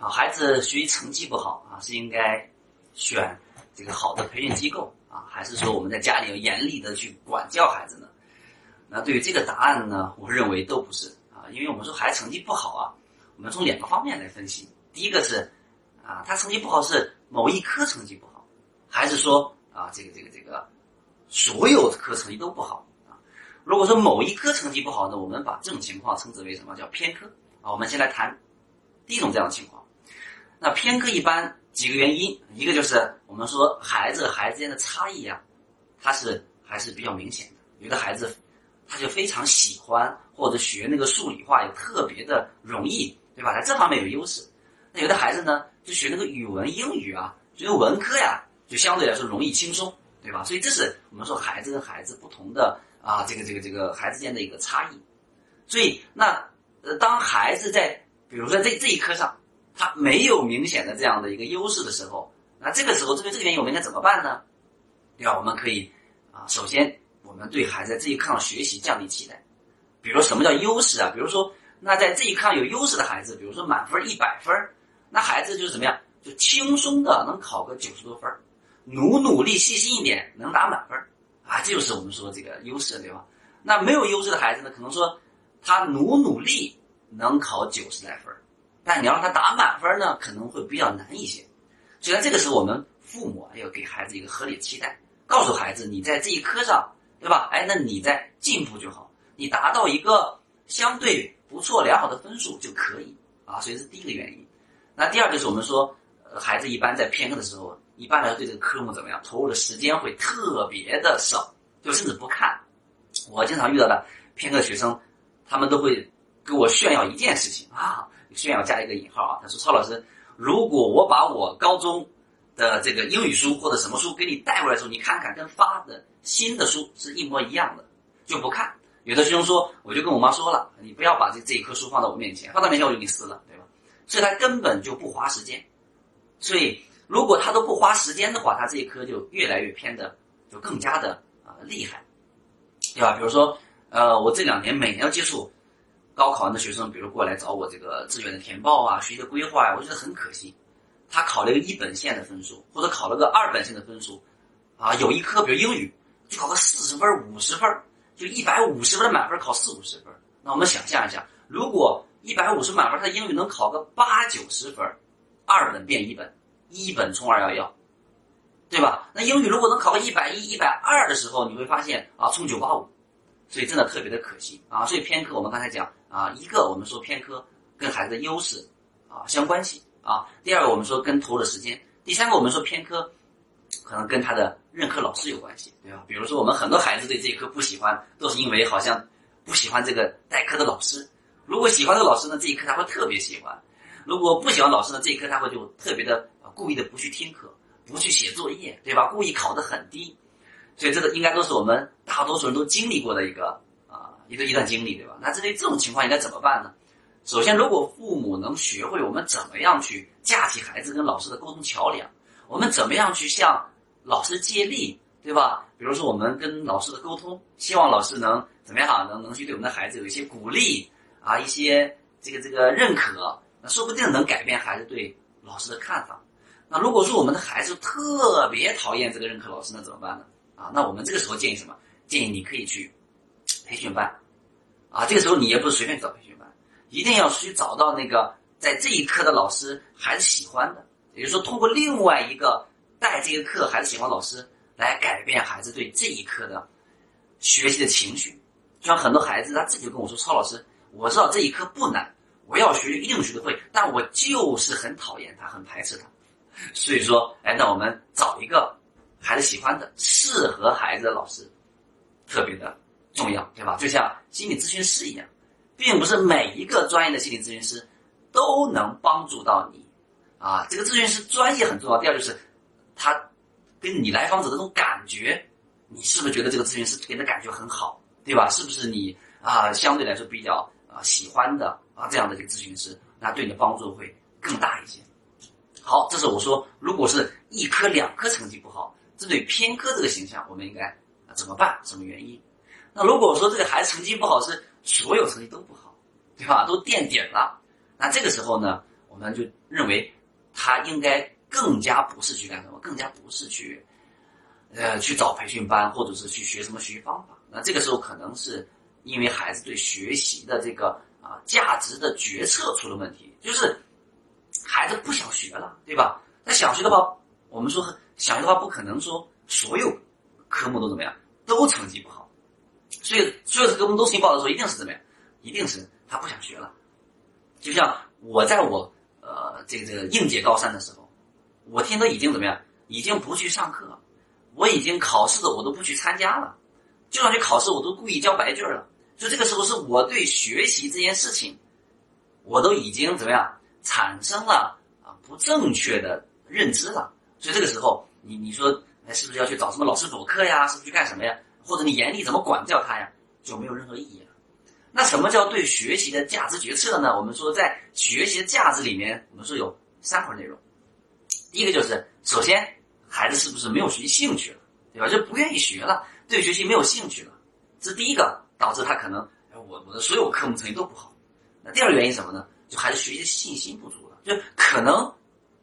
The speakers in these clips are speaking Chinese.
啊，孩子学习成绩不好啊，是应该选这个好的培训机构啊，还是说我们在家里要严厉的去管教孩子呢？那对于这个答案呢，我认为都不是啊，因为我们说孩子成绩不好啊，我们从两个方面来分析。第一个是啊，他成绩不好是某一科成绩不好，还是说啊，这个这个这个所有科成绩都不好啊？如果说某一科成绩不好呢，我们把这种情况称之为什么叫偏科啊？我们先来谈第一种这样的情况。那偏科一般几个原因，一个就是我们说孩子和孩子间的差异啊，它是还是比较明显的。有的孩子他就非常喜欢或者学那个数理化也特别的容易，对吧？在这方面有优势。那有的孩子呢，就学那个语文、英语啊，这个文科呀，就相对来说容易轻松，对吧？所以这是我们说孩子跟孩子不同的啊，这个这个这个孩子间的一个差异。所以那呃，当孩子在比如说这这一科上。他没有明显的这样的一个优势的时候，那这个时候，针对这个原因，我们应该怎么办呢？对吧？我们可以啊，首先我们对孩子在这一课上学习降低期待。比如什么叫优势啊？比如说，那在这一课上有优势的孩子，比如说满分一百分，那孩子就是怎么样？就轻松的能考个九十多分，努努力细心一点能打满分啊，这就是我们说这个优势，对吧？那没有优势的孩子呢，可能说他努努力能考九十来分。但你要让他打满分呢，可能会比较难一些。所以在这个时候，我们父母要给孩子一个合理的期待，告诉孩子你在这一科上，对吧？哎，那你在进步就好，你达到一个相对不错良好的分数就可以啊。所以是第一个原因。那第二个是我们说，孩子一般在偏科的时候，一般来说对这个科目怎么样，投入的时间会特别的少，就甚至不看。我经常遇到的偏科学生，他们都会跟我炫耀一件事情啊。炫耀加一个引号啊！他说：“超老师，如果我把我高中的这个英语书或者什么书给你带过来的时候，你看看跟发的新的书是一模一样的，就不看。有的学生说，我就跟我妈说了，你不要把这这一棵书放到我面前，放到面前我就给你撕了，对吧？所以他根本就不花时间。所以如果他都不花时间的话，他这一科就越来越偏的，就更加的啊厉害，对吧？比如说，呃，我这两年每年要接触。”高考完的学生，比如过来找我这个志愿的填报啊、学习的规划呀，我觉得很可惜。他考了一个一本线的分数，或者考了个二本线的分数，啊，有一科比如英语，就考个四十分、五十分，就一百五十分的满分考四五十分。那我们想象一下，如果一百五十满分，他英语能考个八九十分，二本变一本，一本冲二幺幺，对吧？那英语如果能考个一百一、一百二的时候，你会发现啊，冲九八五。所以真的特别的可惜啊！所以偏科我们刚才讲啊，一个我们说偏科跟孩子的优势啊相关系啊，第二个我们说跟投入的时间，第三个我们说偏科可能跟他的任课老师有关系，对吧？比如说我们很多孩子对这一科不喜欢，都是因为好像不喜欢这个代课的老师。如果喜欢这个老师呢，这一科他会特别喜欢；如果不喜欢老师呢，这一科他会就特别的故意的不去听课，不去写作业，对吧？故意考得很低。所以这个应该都是我们大多数人都经历过的一个啊一个一段经历，对吧？那针对这种情况应该怎么办呢？首先，如果父母能学会我们怎么样去架起孩子跟老师的沟通桥梁，我们怎么样去向老师借力，对吧？比如说我们跟老师的沟通，希望老师能怎么样啊，能能去对我们的孩子有一些鼓励啊，一些这个这个认可，那说不定能改变孩子对老师的看法。那如果说我们的孩子特别讨厌这个任课老师，那怎么办呢？啊，那我们这个时候建议什么？建议你可以去培训班，啊，这个时候你也不是随便找培训班，一定要去找到那个在这一科的老师孩子喜欢的，也就是说，通过另外一个带这个课孩子喜欢老师来改变孩子对这一科的学习的情绪。就像很多孩子他自己就跟我说：“超老师，我知道这一科不难，我要学一定学得会，但我就是很讨厌他，很排斥他。”所以说，哎，那我们找一个。孩子喜欢的、适合孩子的老师，特别的重要，对吧？就像心理咨询师一样，并不是每一个专业的心理咨询师都能帮助到你。啊，这个咨询师专业很重要。第二就是，他跟你来访者的这种感觉，你是不是觉得这个咨询师给的感觉很好，对吧？是不是你啊相对来说比较啊喜欢的啊这样的一个咨询师，那对你的帮助会更大一些。好，这是我说，如果是一科两科成绩不好。针对偏科这个形象，我们应该怎么办？什么原因？那如果说这个孩子成绩不好，是所有成绩都不好，对吧？都垫底了，那这个时候呢，我们就认为他应该更加不是去干什么，更加不是去，呃，去找培训班，或者是去学什么学习方法。那这个时候可能是因为孩子对学习的这个啊价值的决策出了问题，就是孩子不想学了，对吧？那想学的话，我们说想学的话，不可能说所有科目都怎么样，都成绩不好。所以所有的科目都申请报的时候，一定是怎么样？一定是他不想学了。就像我在我呃这个这个应届高三的时候，我天都已经怎么样？已经不去上课，我已经考试的我都不去参加了，就算去考试，我都故意交白卷了。就这个时候，是我对学习这件事情，我都已经怎么样产生了啊不正确的认知了。所以这个时候，你你说，哎，是不是要去找什么老师补课呀？是不是去干什么呀？或者你严厉怎么管教他呀？就没有任何意义了。那什么叫对学习的价值决策呢？我们说，在学习的价值里面，我们说有三块内容。第一个就是，首先，孩子是不是没有学习兴趣了，对吧？就不愿意学了，对学习没有兴趣了，这是第一个导致他可能，我我的所有科目成绩都不好。那第二个原因什么呢？就孩子学习的信心不足了，就可能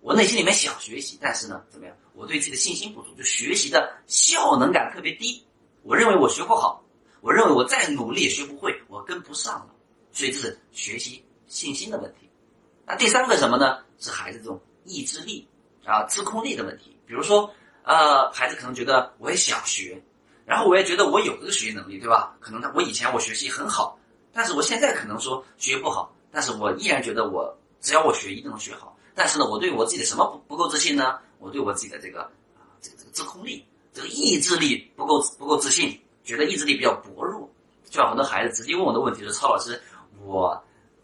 我内心里面想学习，但是呢，怎么样？我对自己的信心不足，就学习的效能感特别低。我认为我学不好，我认为我再努力也学不会，我跟不上了，所以这是学习信心的问题。那第三个什么呢？是孩子这种意志力啊、自控力的问题。比如说，呃，孩子可能觉得我也想学，然后我也觉得我有这个学习能力，对吧？可能他我以前我学习很好，但是我现在可能说学不好，但是我依然觉得我只要我学一定能学好。但是呢，我对我自己的什么不不够自信呢？我对我自己的这个啊，这个这个自控力。这个意志力不够不够自信，觉得意志力比较薄弱，就像很多孩子直接问我的问题是：曹老师，我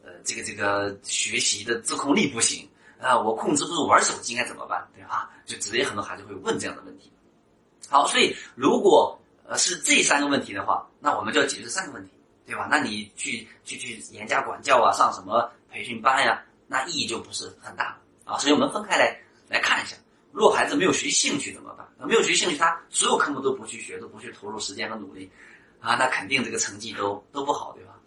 呃这个这个学习的自控力不行啊，我控制不住玩手机，应该怎么办？对吧？就直接很多孩子会问这样的问题。好，所以如果呃是这三个问题的话，那我们就要解决这三个问题，对吧？那你去去去严加管教啊，上什么培训班呀，那意义就不是很大啊。所以我们分开来来看一下，如果孩子没有学兴趣怎么办？没有学兴趣，他所有科目都不去学，都不去投入时间和努力，啊，那肯定这个成绩都都不好，对吧？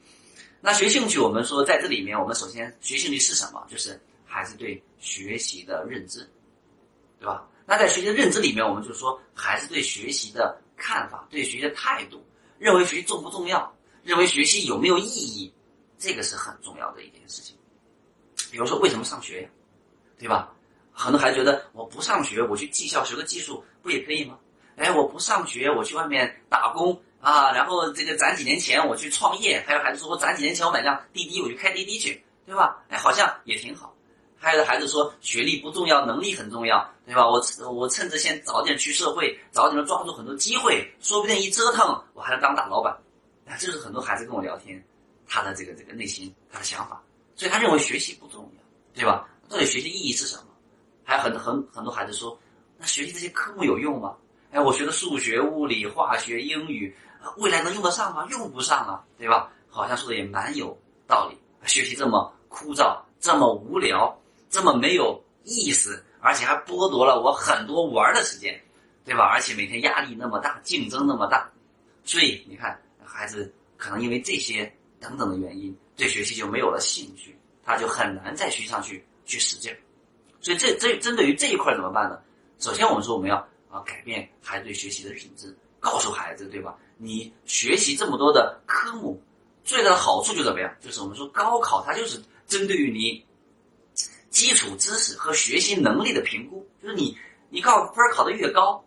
那学兴趣，我们说在这里面，我们首先学兴趣是什么？就是孩子对学习的认知，对吧？那在学习的认知里面，我们就说孩子对学习的看法、对学习的态度，认为学习重不重要，认为学习有没有意义，这个是很重要的一件事情。比如说，为什么上学呀？对吧？很多孩子觉得我不上学，我去技校学个技术不也可以吗？哎，我不上学，我去外面打工啊，然后这个攒几年钱我去创业。还有孩子说我攒几年钱我买辆滴滴我就开滴滴去，对吧？哎，好像也挺好。还有的孩子说学历不重要，能力很重要，对吧？我我趁着先早点去社会，早点抓住很多机会，说不定一折腾我还能当大老板。哎，这是很多孩子跟我聊天，他的这个这个内心他的想法，所以他认为学习不重要，对吧？到底学习意义是什么？还很很很多孩子说，那学习这些科目有用吗？哎，我学的数学、物理、化学、英语，未来能用得上吗？用不上啊，对吧？好像说的也蛮有道理。学习这么枯燥，这么无聊，这么没有意思，而且还剥夺了我很多玩的时间，对吧？而且每天压力那么大，竞争那么大，所以你看，孩子可能因为这些等等的原因，对学习就没有了兴趣，他就很难在学上去去使劲。所以这这针对于这一块怎么办呢？首先我们说我们要啊改变孩子对学习的品质，告诉孩子对吧？你学习这么多的科目，最大的好处就怎么样？就是我们说高考它就是针对于你基础知识和学习能力的评估，就是你你考分考的越高，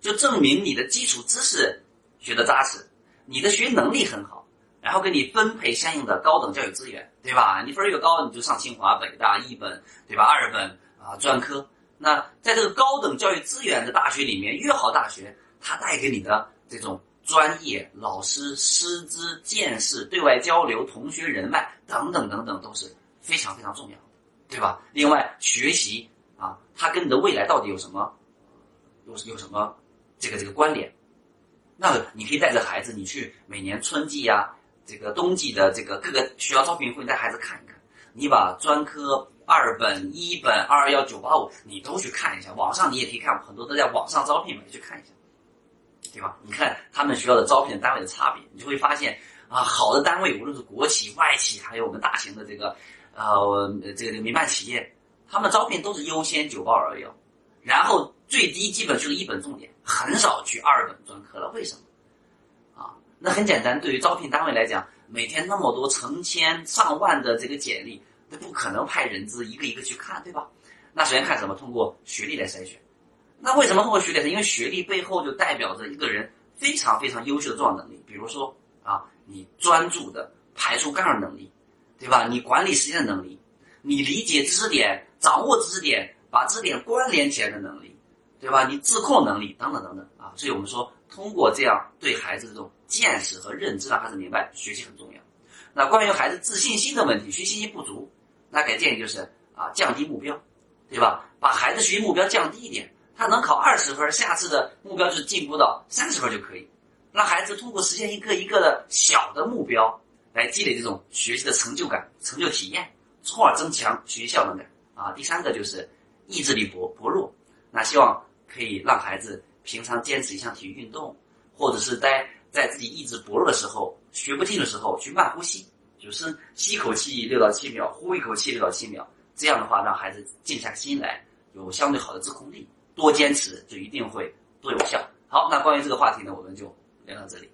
就证明你的基础知识学的扎实，你的学习能力很好，然后给你分配相应的高等教育资源，对吧？你分越高，你就上清华、北大一本，对吧？二本。啊，专科，那在这个高等教育资源的大学里面，越好大学，它带给你的这种专业、老师、师资、见识、对外交流、同学人脉等等等等，都是非常非常重要的，对吧？另外，学习啊，它跟你的未来到底有什么，有有什么这个这个关联？那你可以带着孩子，你去每年春季呀，这个冬季的这个各个学校招聘会，带孩子看一看，你把专科。二本、一本、二幺九八五，你都去看一下。网上你也可以看，很多都在网上招聘嘛，你去看一下，对吧？你看他们学校的招聘单位的差别，你就会发现啊，好的单位，无论是国企、外企，还有我们大型的这个呃这个这个民办企业，他们招聘都是优先九报二幺，然后最低基本就是一本重点，很少去二本专科了。为什么？啊，那很简单，对于招聘单位来讲，每天那么多成千上万的这个简历，那不可能派人资一个一个去看，对吧？那首先看什么？通过学历来筛选。那为什么通过学历呢？因为学历背后就代表着一个人非常非常优秀的重要能力，比如说啊，你专注的排除干扰能力，对吧？你管理时间的能力，你理解知识点、掌握知识点、把知识点关联起来的能力，对吧？你自控能力等等等等啊。所以我们说，通过这样对孩子这种见识和认知，让孩子明白学习很重要。那关于孩子自信心的问题，学习信心不足，那给建议就是啊，降低目标，对吧？把孩子学习目标降低一点。他能考二十分，下次的目标就是进步到三十分就可以。让孩子通过实现一个一个的小的目标，来积累这种学习的成就感、成就体验，从而增强学习效能感。啊，第三个就是意志力薄薄弱，那希望可以让孩子平常坚持一项体育运动，或者是在在自己意志薄弱的时候、学不进的时候去慢呼吸，就是吸一口气六到七秒，呼一口气六到七秒，这样的话让孩子静下心来，有相对好的自控力。多坚持就一定会多有效。好，那关于这个话题呢，我们就聊到这里。